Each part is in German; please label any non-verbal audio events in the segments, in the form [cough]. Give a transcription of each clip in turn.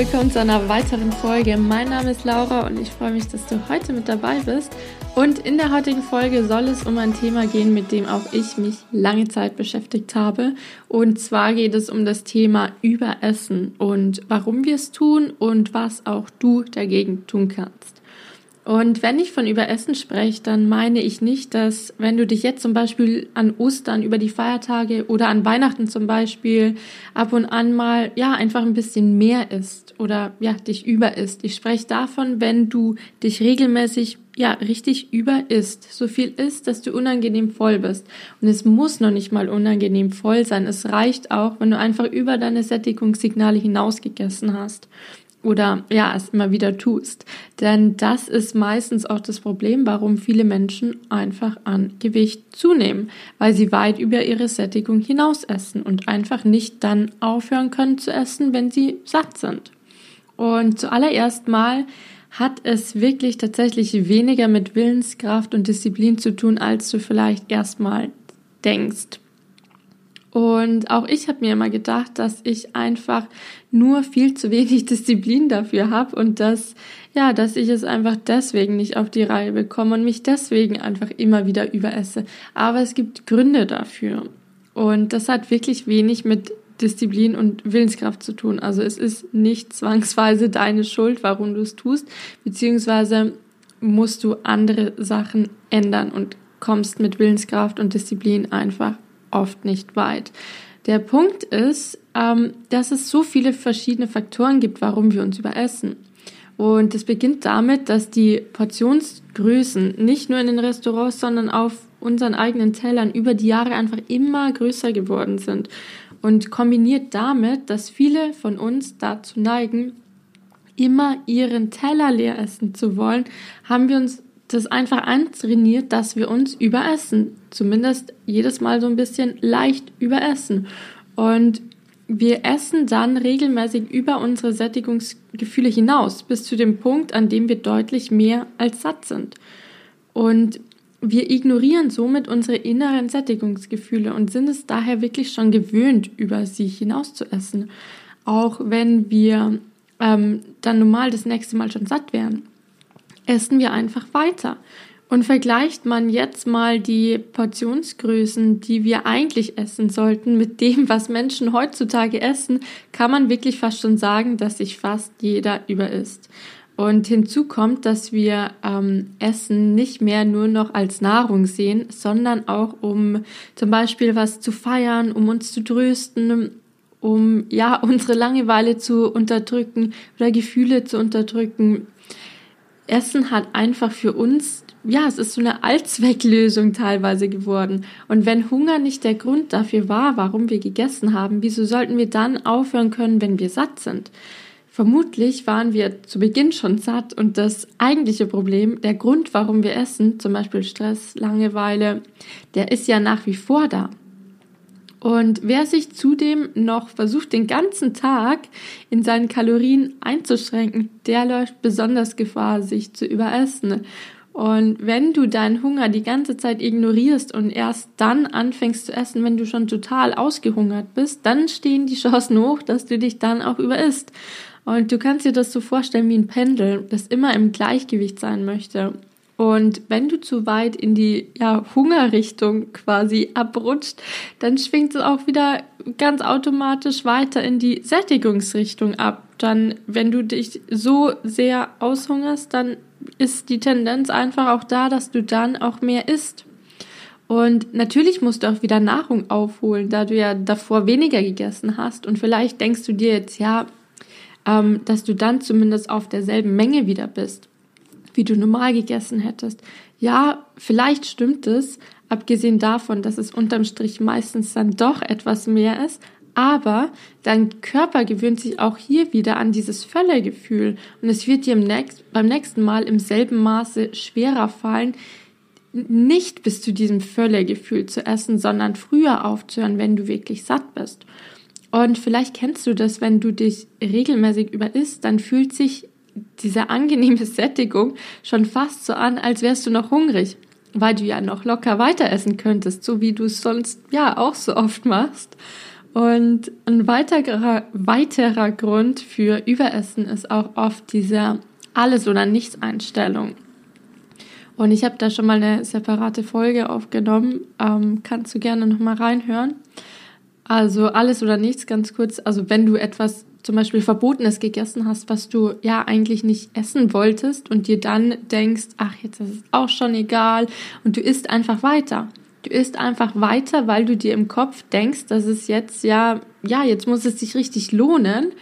willkommen zu einer weiteren Folge. Mein Name ist Laura und ich freue mich, dass du heute mit dabei bist. Und in der heutigen Folge soll es um ein Thema gehen, mit dem auch ich mich lange Zeit beschäftigt habe. Und zwar geht es um das Thema Überessen und warum wir es tun und was auch du dagegen tun kannst. Und wenn ich von Überessen spreche, dann meine ich nicht, dass wenn du dich jetzt zum Beispiel an Ostern über die Feiertage oder an Weihnachten zum Beispiel ab und an mal, ja, einfach ein bisschen mehr isst oder, ja, dich über isst. Ich spreche davon, wenn du dich regelmäßig, ja, richtig über isst. So viel isst, dass du unangenehm voll bist. Und es muss noch nicht mal unangenehm voll sein. Es reicht auch, wenn du einfach über deine Sättigungssignale hinausgegessen hast oder ja, es immer wieder tust. Denn das ist meistens auch das Problem, warum viele Menschen einfach an Gewicht zunehmen, weil sie weit über ihre Sättigung hinaus essen und einfach nicht dann aufhören können zu essen, wenn sie satt sind. Und zuallererst mal hat es wirklich tatsächlich weniger mit Willenskraft und Disziplin zu tun, als du vielleicht erstmal denkst. Und auch ich habe mir immer gedacht, dass ich einfach nur viel zu wenig [laughs] Disziplin dafür habe und dass ja, dass ich es einfach deswegen nicht auf die Reihe bekomme und mich deswegen einfach immer wieder überesse. Aber es gibt Gründe dafür. Und das hat wirklich wenig mit Disziplin und Willenskraft zu tun. Also es ist nicht [laughs] zwangsweise deine Schuld, warum du es tust, beziehungsweise musst du andere Sachen ändern und kommst mit Willenskraft und Disziplin einfach oft nicht weit. Der Punkt ist, ähm, dass es so viele verschiedene Faktoren gibt, warum wir uns überessen. Und es beginnt damit, dass die Portionsgrößen nicht nur in den Restaurants, sondern auf unseren eigenen Tellern über die Jahre einfach immer größer geworden sind. Und kombiniert damit, dass viele von uns dazu neigen, immer ihren Teller leer essen zu wollen, haben wir uns das einfach antrainiert, dass wir uns überessen. Zumindest jedes Mal so ein bisschen leicht überessen. Und wir essen dann regelmäßig über unsere Sättigungsgefühle hinaus, bis zu dem Punkt, an dem wir deutlich mehr als satt sind. Und wir ignorieren somit unsere inneren Sättigungsgefühle und sind es daher wirklich schon gewöhnt, über sie hinaus zu essen. Auch wenn wir ähm, dann normal das nächste Mal schon satt wären essen wir einfach weiter. Und vergleicht man jetzt mal die Portionsgrößen, die wir eigentlich essen sollten, mit dem, was Menschen heutzutage essen, kann man wirklich fast schon sagen, dass sich fast jeder überisst. Und hinzu kommt, dass wir ähm, Essen nicht mehr nur noch als Nahrung sehen, sondern auch um zum Beispiel was zu feiern, um uns zu trösten, um ja [laughs] unsere Langeweile zu unterdrücken oder Gefühle zu unterdrücken, Essen hat einfach für uns, ja, es ist so eine Allzwecklösung teilweise geworden. Und wenn Hunger nicht der Grund dafür war, warum wir gegessen haben, wieso sollten wir dann aufhören können, wenn wir satt sind? Vermutlich waren wir zu Beginn schon satt und das eigentliche Problem, der Grund, warum wir essen, zum Beispiel Stress, Langeweile, der ist ja nach wie vor da. Und wer sich zudem noch versucht, den ganzen Tag in seinen Kalorien einzuschränken, der läuft besonders Gefahr, sich zu überessen. Und wenn du deinen Hunger die ganze Zeit ignorierst und erst dann anfängst zu essen, wenn du schon total ausgehungert bist, dann stehen die Chancen hoch, dass du dich dann auch überisst. Und du kannst dir das so vorstellen wie ein Pendel, das immer im Gleichgewicht sein möchte. Und wenn du zu weit in die ja, Hungerrichtung quasi abrutscht, dann schwingt es auch wieder ganz automatisch weiter in die Sättigungsrichtung ab. Dann, wenn du dich so sehr aushungerst, dann ist die Tendenz einfach auch da, dass du dann auch mehr isst. Und natürlich musst du auch wieder Nahrung aufholen, da du ja davor weniger gegessen hast. Und vielleicht denkst du dir jetzt, ja, ähm, dass du dann zumindest auf derselben Menge wieder bist wie du normal gegessen hättest. Ja, vielleicht stimmt es, abgesehen davon, dass es unterm Strich meistens dann doch etwas mehr ist, aber dein Körper gewöhnt sich auch hier wieder an dieses Völlegefühl und es wird dir nächst, beim nächsten Mal im selben Maße schwerer fallen, nicht bis zu diesem Völlegefühl zu essen, sondern früher aufzuhören, wenn du wirklich satt bist. Und vielleicht kennst du das, wenn du dich regelmäßig überisst, dann fühlt sich diese angenehme Sättigung schon fast so an, als wärst du noch hungrig, weil du ja noch locker weiter essen könntest, so wie du es sonst ja auch so oft machst. Und ein weiterer, weiterer Grund für Überessen ist auch oft diese Alles- oder Nichts-Einstellung. Und ich habe da schon mal eine separate Folge aufgenommen. Ähm, kannst du gerne nochmal reinhören. Also alles oder nichts, ganz kurz. Also wenn du etwas zum Beispiel Verbotenes gegessen hast, was du ja eigentlich nicht essen wolltest und dir dann denkst, ach, jetzt ist es auch schon egal und du isst einfach weiter. Du isst einfach weiter, weil du dir im Kopf denkst, dass es jetzt ja, ja, jetzt muss es sich richtig lohnen.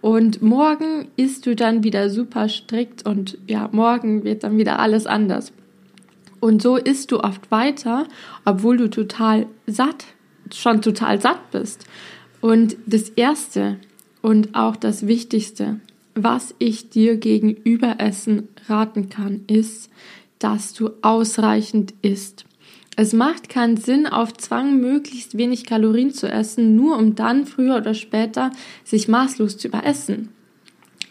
Und morgen isst du dann wieder super strikt und ja, morgen wird dann wieder alles anders. Und so isst du oft weiter, obwohl du total satt, schon total satt bist. Und das Erste und auch das Wichtigste, was ich dir gegenüber Essen raten kann, ist, dass du ausreichend isst. Es macht keinen Sinn, auf Zwang möglichst wenig Kalorien zu essen, nur um dann früher oder später sich maßlos zu überessen.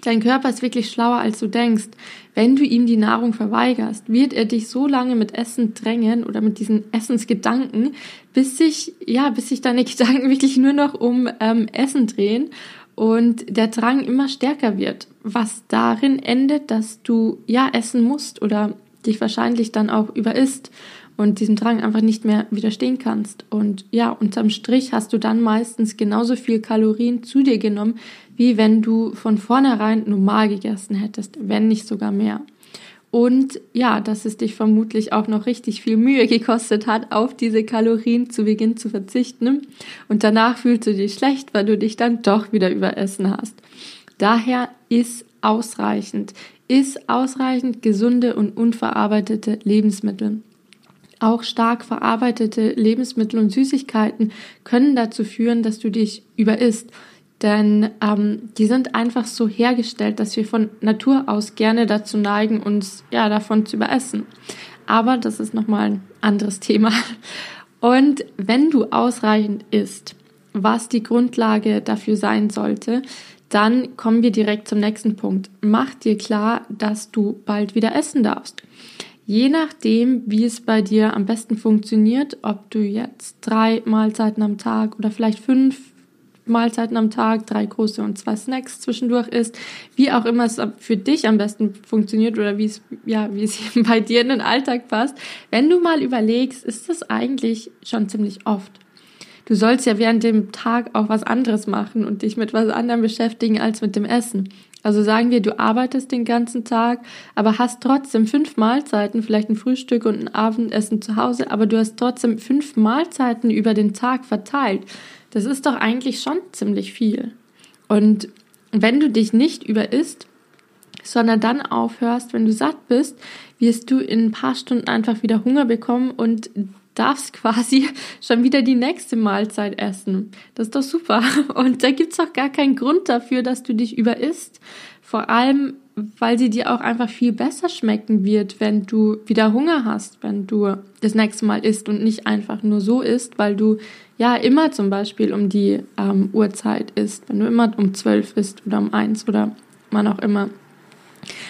Dein Körper ist wirklich schlauer, als du denkst. Wenn du ihm die Nahrung verweigerst, wird er dich so lange mit Essen drängen oder mit diesen Essensgedanken, bis sich, ja, bis sich deine [laughs] Gedanken wirklich nur noch um ähm, Essen drehen und der Drang immer stärker wird, was darin endet, dass du ja essen musst oder dich wahrscheinlich dann auch überisst und diesem Drang einfach nicht mehr widerstehen kannst. Und ja, unterm Strich hast du dann meistens genauso viel Kalorien zu dir genommen, wie wenn du von vornherein normal gegessen hättest, wenn nicht sogar mehr. Und ja, dass es dich vermutlich auch noch richtig viel Mühe gekostet hat, auf diese Kalorien zu Beginn zu verzichten. Und danach fühlst du dich schlecht, weil du dich dann doch wieder überessen hast. Daher ist ausreichend, ist ausreichend gesunde und unverarbeitete Lebensmittel. Auch stark verarbeitete Lebensmittel und Süßigkeiten können dazu führen, dass du dich überisst. Denn ähm, die sind einfach so hergestellt, dass wir von Natur aus gerne dazu neigen, uns ja davon zu überessen. Aber das ist nochmal ein anderes [laughs] Thema. Und wenn du ausreichend isst, was die Grundlage dafür sein sollte, dann kommen wir direkt zum nächsten Punkt. Mach dir klar, dass du bald wieder essen darfst. Je nachdem, wie es bei dir am besten funktioniert, ob du jetzt drei Mahlzeiten am Tag oder vielleicht fünf Mahlzeiten am Tag, drei große und zwei Snacks zwischendurch isst, wie auch immer es für dich am besten funktioniert oder wie es, ja, wie es [laughs] bei dir in den Alltag passt. Wenn du mal überlegst, ist das eigentlich schon ziemlich oft. Du sollst ja während dem Tag auch was anderes machen und dich mit was anderem beschäftigen als mit dem Essen. Also sagen wir, du arbeitest den ganzen Tag, aber hast trotzdem fünf Mahlzeiten, vielleicht ein Frühstück und ein Abendessen zu Hause, aber du hast trotzdem fünf Mahlzeiten über den Tag verteilt. Das ist doch eigentlich schon ziemlich viel. Und wenn du dich nicht überisst, sondern dann aufhörst, wenn du satt bist, wirst du in ein paar Stunden einfach wieder Hunger bekommen und darfst [laughs] quasi schon wieder die nächste Mahlzeit essen. Das ist doch super. [laughs] Und da gibt's auch gar keinen Grund dafür, dass du dich überisst. Vor allem, weil sie dir auch einfach viel besser schmecken wird, wenn du wieder Hunger hast, wenn du das nächste Mal isst und nicht einfach nur so isst, weil du ja immer zum Beispiel um die ähm, Uhrzeit isst, wenn du immer um zwölf isst oder um eins oder wann auch immer.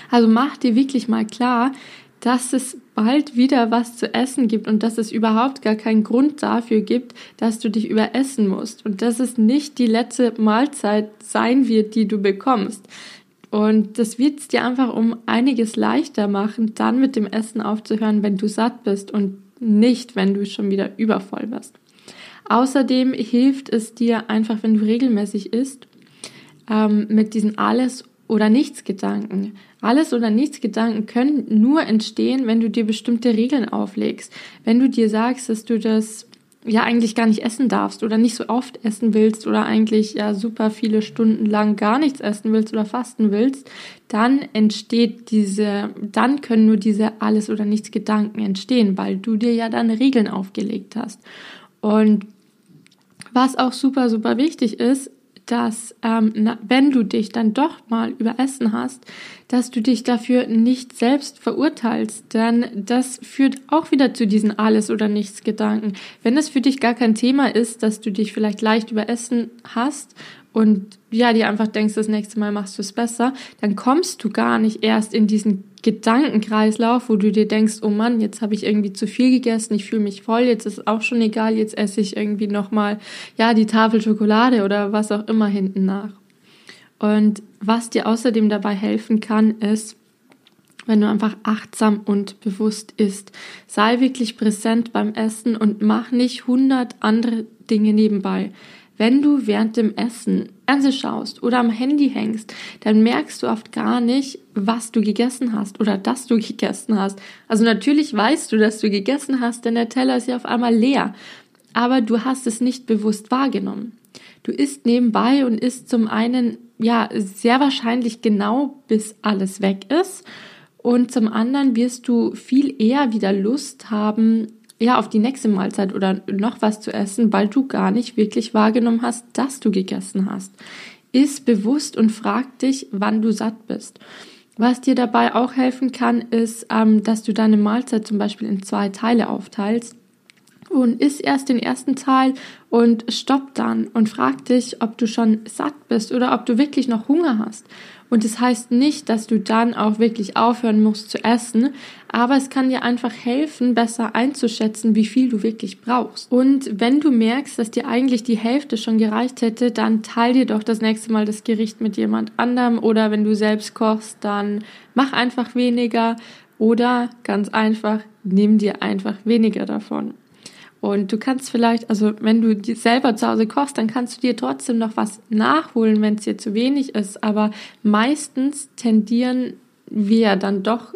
Also mach dir wirklich mal klar, dass es bald wieder was zu essen gibt und dass es überhaupt gar keinen Grund dafür gibt, dass du dich überessen musst und dass es nicht die letzte Mahlzeit sein wird, die du bekommst. Und das wird es dir einfach um einiges leichter machen, dann mit dem Essen aufzuhören, wenn du satt bist und nicht, wenn du schon wieder übervoll bist. Außerdem hilft es dir einfach, wenn du regelmäßig isst, ähm, mit diesen alles oder nichts Gedanken. Alles oder nichts Gedanken können nur entstehen, wenn du dir bestimmte Regeln auflegst. Wenn du dir sagst, dass du das ja eigentlich gar nicht essen darfst oder nicht so oft essen willst oder eigentlich ja super viele Stunden lang gar nichts essen willst oder fasten willst, dann entsteht diese, dann können nur diese alles oder nichts Gedanken entstehen, weil du dir ja dann Regeln aufgelegt hast. Und was auch super, super wichtig ist, dass ähm, na, wenn du dich dann doch mal überessen hast, dass du dich dafür nicht selbst verurteilst, denn das führt auch wieder zu diesen alles oder nichts Gedanken. Wenn es für dich gar kein Thema ist, dass du dich vielleicht leicht überessen hast und ja, dir einfach denkst, das nächste Mal machst du es besser, dann kommst du gar nicht erst in diesen Gedankenkreislauf, wo du dir denkst, oh Mann, jetzt habe ich irgendwie zu viel gegessen, ich fühle mich voll, jetzt ist auch schon egal, jetzt esse ich irgendwie nochmal, ja, die Tafel Schokolade oder was auch immer hinten nach. Und was dir außerdem dabei helfen kann, ist, wenn du einfach achtsam und bewusst isst. Sei wirklich präsent beim Essen und mach nicht hundert andere Dinge nebenbei. Wenn du während dem Essen Fernseh schaust oder am Handy hängst, dann merkst du oft gar nicht, was du gegessen hast oder dass du [laughs] gegessen hast. Also natürlich weißt du, dass du gegessen hast, denn der Teller ist ja auf einmal leer. Aber du hast es nicht bewusst wahrgenommen. Du isst nebenbei und isst zum einen, ja, sehr wahrscheinlich genau, bis alles weg ist. Und zum anderen wirst du viel eher wieder Lust haben, ja, auf die nächste Mahlzeit oder noch was zu essen, weil du gar nicht wirklich wahrgenommen hast, dass du gegessen hast. Iss bewusst und frag dich, wann du satt bist. Was dir dabei auch helfen kann, ist, ähm, dass du deine Mahlzeit zum Beispiel in zwei Teile aufteilst und iss erst den ersten Teil und stopp dann und frag dich, ob du schon satt bist oder ob du wirklich noch Hunger hast. Und das heißt nicht, dass du dann auch wirklich aufhören musst zu essen, aber es kann dir einfach helfen, besser einzuschätzen, wie viel du wirklich brauchst. Und wenn du merkst, dass dir eigentlich die Hälfte schon gereicht hätte, dann teil dir doch das nächste Mal das Gericht mit jemand anderem oder wenn du selbst kochst, dann mach einfach weniger oder ganz einfach, nimm dir einfach weniger davon. Und du kannst vielleicht, also wenn du selber zu Hause kochst, dann kannst du dir trotzdem noch was nachholen, wenn es dir zu wenig ist. Aber meistens tendieren wir dann doch,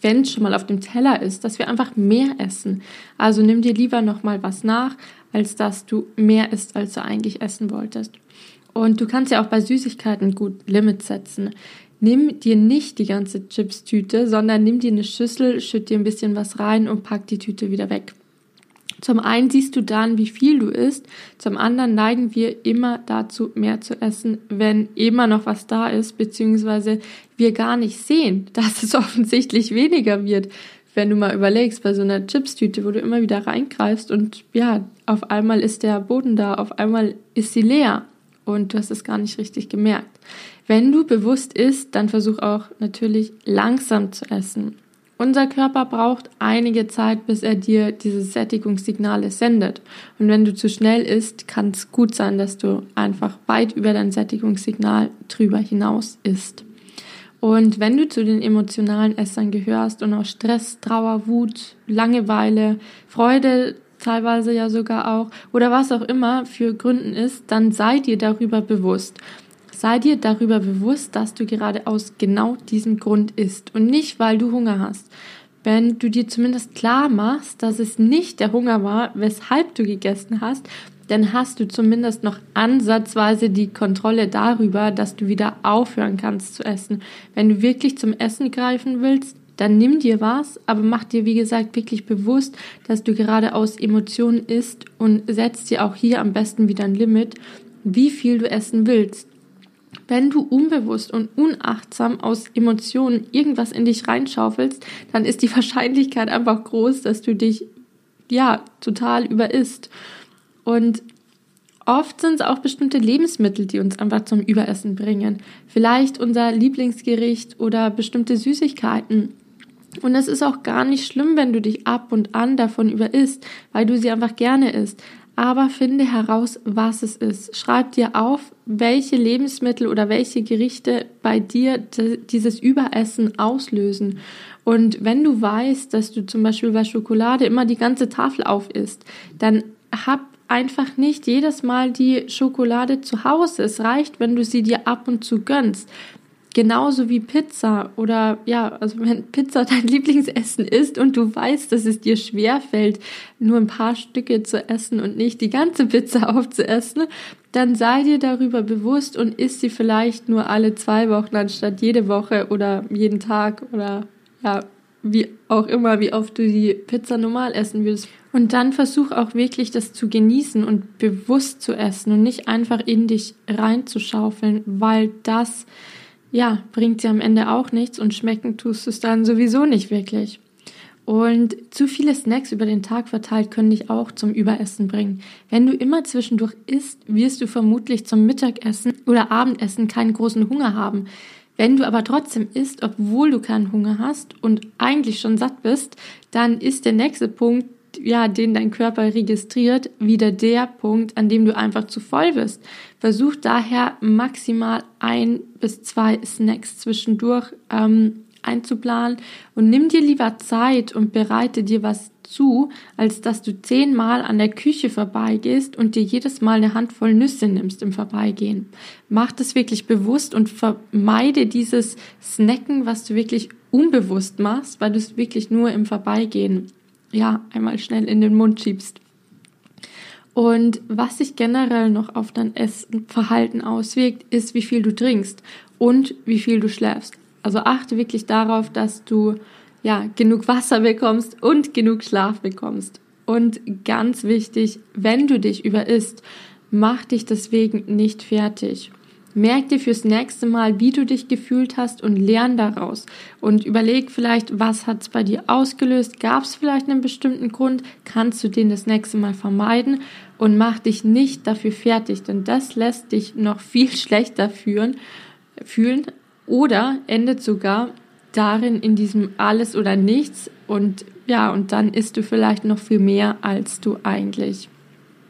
wenn es schon mal auf dem Teller ist, dass wir einfach mehr essen. Also nimm dir lieber noch mal was nach, als dass du mehr isst, als du eigentlich essen wolltest. Und du kannst ja auch bei Süßigkeiten gut Limits setzen. Nimm dir nicht die ganze Chips-Tüte, sondern nimm dir eine Schüssel, schütt dir ein bisschen was rein und pack die Tüte wieder weg. Zum einen siehst du dann, wie viel du isst, zum anderen neigen wir immer dazu, mehr zu essen, wenn immer noch was da ist, beziehungsweise wir gar nicht sehen, [laughs] dass es offensichtlich weniger wird. Wenn du mal überlegst, bei so einer Chipstüte, wo du immer wieder reingreifst und ja, auf einmal ist der Boden da, auf einmal ist sie leer und du hast es gar nicht richtig gemerkt. Wenn du bewusst isst, dann versuch auch natürlich langsam zu essen. Unser Körper braucht einige Zeit, bis er dir diese Sättigungssignale sendet. Und wenn du zu schnell isst, kann es gut sein, dass du einfach weit über dein Sättigungssignal drüber hinaus isst. Und wenn du zu den emotionalen Essern gehörst und auch Stress, Trauer, Wut, Langeweile, Freude teilweise ja sogar auch oder was auch immer für Gründen ist, dann sei dir darüber bewusst. Sei dir darüber bewusst, dass du gerade aus genau diesem Grund isst und nicht, weil du Hunger hast. Wenn du dir zumindest klar machst, dass es nicht der Hunger war, weshalb du gegessen hast, dann hast du zumindest noch ansatzweise die Kontrolle darüber, dass du wieder aufhören kannst zu essen. Wenn du wirklich zum Essen greifen willst, dann nimm dir was, aber mach dir, wie gesagt, wirklich bewusst, dass du gerade aus Emotionen isst und setz dir auch hier am besten wieder ein Limit, wie viel du essen willst. Wenn du unbewusst und unachtsam aus Emotionen irgendwas in dich reinschaufelst, dann ist die [laughs] Wahrscheinlichkeit einfach groß, dass du dich ja total überisst. Und oft sind es auch bestimmte Lebensmittel, die uns einfach zum Überessen bringen. Vielleicht unser Lieblingsgericht oder bestimmte Süßigkeiten. Und es ist auch gar nicht schlimm, wenn du dich ab und an davon überisst, weil du sie einfach gerne isst aber finde heraus, was es ist. Schreib dir auf, welche Lebensmittel oder welche Gerichte bei dir dieses Überessen auslösen. Und wenn du weißt, dass du zum Beispiel bei Schokolade immer die ganze Tafel auf isst, dann hab einfach nicht jedes Mal die Schokolade zu Hause. Es reicht, wenn du sie dir ab und zu gönnst. Genauso wie Pizza oder ja, also wenn Pizza [laughs] dein Lieblingsessen ist und du weißt, dass es dir schwer fällt, nur ein paar Stücke zu essen und nicht die ganze Pizza [laughs] aufzuessen, dann sei dir darüber bewusst und isst sie vielleicht nur alle zwei Wochen anstatt jede Woche oder jeden Tag oder ja, wie auch immer, wie oft du die Pizza normal essen würdest. Und dann versuch auch wirklich das zu genießen und bewusst zu essen und nicht einfach in dich reinzuschaufeln, weil das ja, bringt sie am Ende auch nichts und schmecken tust du es dann sowieso nicht wirklich. Und zu viele Snacks über den Tag verteilt können dich auch zum Überessen bringen. Wenn du immer zwischendurch isst, wirst du vermutlich zum Mittagessen oder Abendessen keinen großen Hunger haben. Wenn du aber trotzdem isst, obwohl du keinen Hunger hast und eigentlich schon satt bist, dann ist der nächste Punkt, ja, den dein Körper registriert, wieder der Punkt, an dem du einfach zu voll bist. Versuch daher maximal ein bis zwei Snacks zwischendurch ähm, einzuplanen und nimm dir lieber Zeit und bereite dir was zu, als dass du zehnmal an der Küche vorbeigehst und dir jedes Mal eine Handvoll Nüsse nimmst im Vorbeigehen. Mach das wirklich bewusst und vermeide dieses Snacken, was du wirklich unbewusst machst, weil du es wirklich nur im Vorbeigehen, ja, einmal schnell in den Mund schiebst. Und was sich generell noch auf dein Essverhalten auswirkt, ist, wie viel du trinkst und wie viel du schläfst. Also achte wirklich darauf, dass du ja, genug Wasser bekommst und genug Schlaf bekommst. Und ganz wichtig, wenn du dich überisst, mach dich deswegen nicht fertig. Merk dir fürs nächste Mal, wie du dich gefühlt hast und lern daraus. Und überleg vielleicht, was hat es bei dir ausgelöst? Gab es vielleicht einen bestimmten Grund? Kannst du den das nächste Mal vermeiden? Und mach dich nicht dafür fertig, denn das lässt dich noch viel [laughs] schlechter fühlen, fühlen oder endet sogar darin in diesem alles oder nichts und ja, und dann isst du vielleicht noch viel mehr, als du eigentlich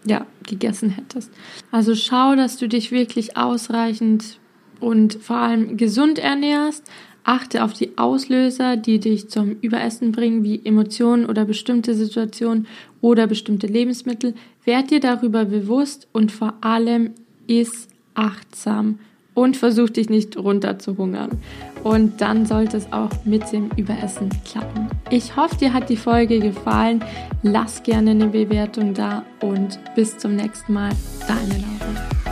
ja, gegessen hättest. Also schau, dass du dich wirklich ausreichend und vor allem gesund ernährst. Achte auf die Auslöser, die dich zum Überessen bringen, wie Emotionen oder bestimmte Situationen oder bestimmte Lebensmittel. Werd dir darüber bewusst und vor allem iss achtsam und versuch dich nicht runter zu hungern. Und dann sollte es auch mit dem Überessen klappen. Ich hoffe, dir hat die Folge gefallen. Lass gerne eine Bewertung da und bis zum nächsten Mal. Deine Laura.